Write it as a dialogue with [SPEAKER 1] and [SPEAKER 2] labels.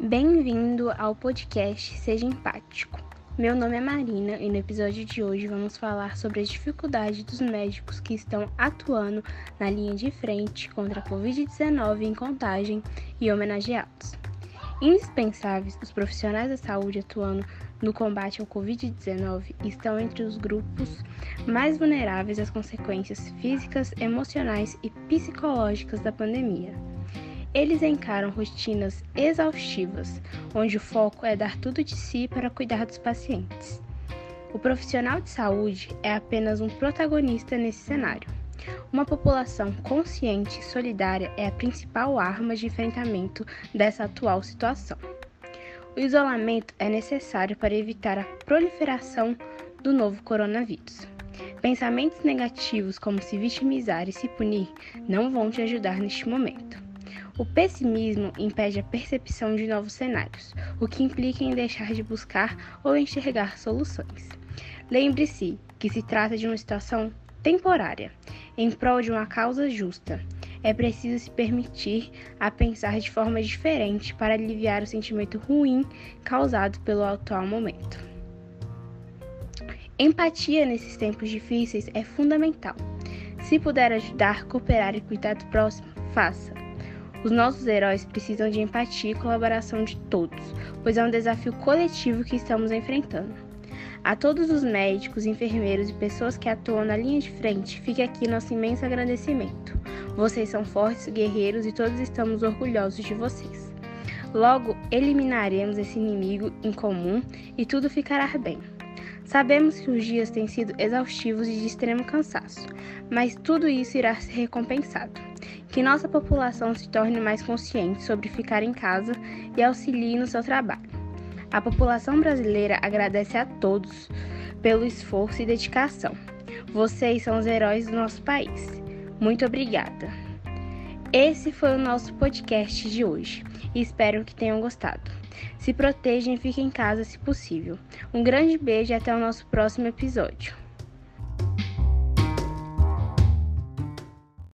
[SPEAKER 1] Bem-vindo ao podcast Seja Empático. Meu nome é Marina e no episódio de hoje vamos falar sobre as dificuldades dos médicos que estão atuando na linha de frente contra a Covid-19 em contagem e homenageados. Indispensáveis, os profissionais da saúde atuando no combate ao Covid-19 estão entre os grupos mais vulneráveis às consequências físicas, emocionais e psicológicas da pandemia. Eles encaram rotinas exaustivas, onde o foco é dar tudo de si para cuidar dos pacientes. O profissional de saúde é apenas um protagonista nesse cenário. Uma população consciente e solidária é a principal arma de enfrentamento dessa atual situação. O isolamento é necessário para evitar a proliferação do novo coronavírus. Pensamentos negativos, como se vitimizar e se punir, não vão te ajudar neste momento. O pessimismo impede a percepção de novos cenários, o que implica em deixar de buscar ou enxergar soluções. Lembre-se que se trata de uma situação temporária, em prol de uma causa justa. É preciso se permitir a pensar de forma diferente para aliviar o sentimento ruim causado pelo atual momento. Empatia nesses tempos difíceis é fundamental. Se puder ajudar, cooperar e cuidar do próximo, faça. Os nossos heróis precisam de empatia e colaboração de todos, pois é um desafio coletivo que estamos enfrentando. A todos os médicos, enfermeiros e pessoas que atuam na linha de frente, fica aqui nosso imenso agradecimento. Vocês são fortes, guerreiros e todos estamos orgulhosos de vocês. Logo, eliminaremos esse inimigo em comum e tudo ficará bem. Sabemos que os dias têm sido exaustivos e de extremo cansaço, mas tudo isso irá ser recompensado. Que nossa população se torne mais consciente sobre ficar em casa e auxilie no seu trabalho. A população brasileira agradece a todos pelo esforço e dedicação. Vocês são os heróis do nosso país. Muito obrigada. Esse foi o nosso podcast de hoje espero que tenham gostado. Se protejam e fiquem em casa se possível. Um grande beijo e até o nosso próximo episódio.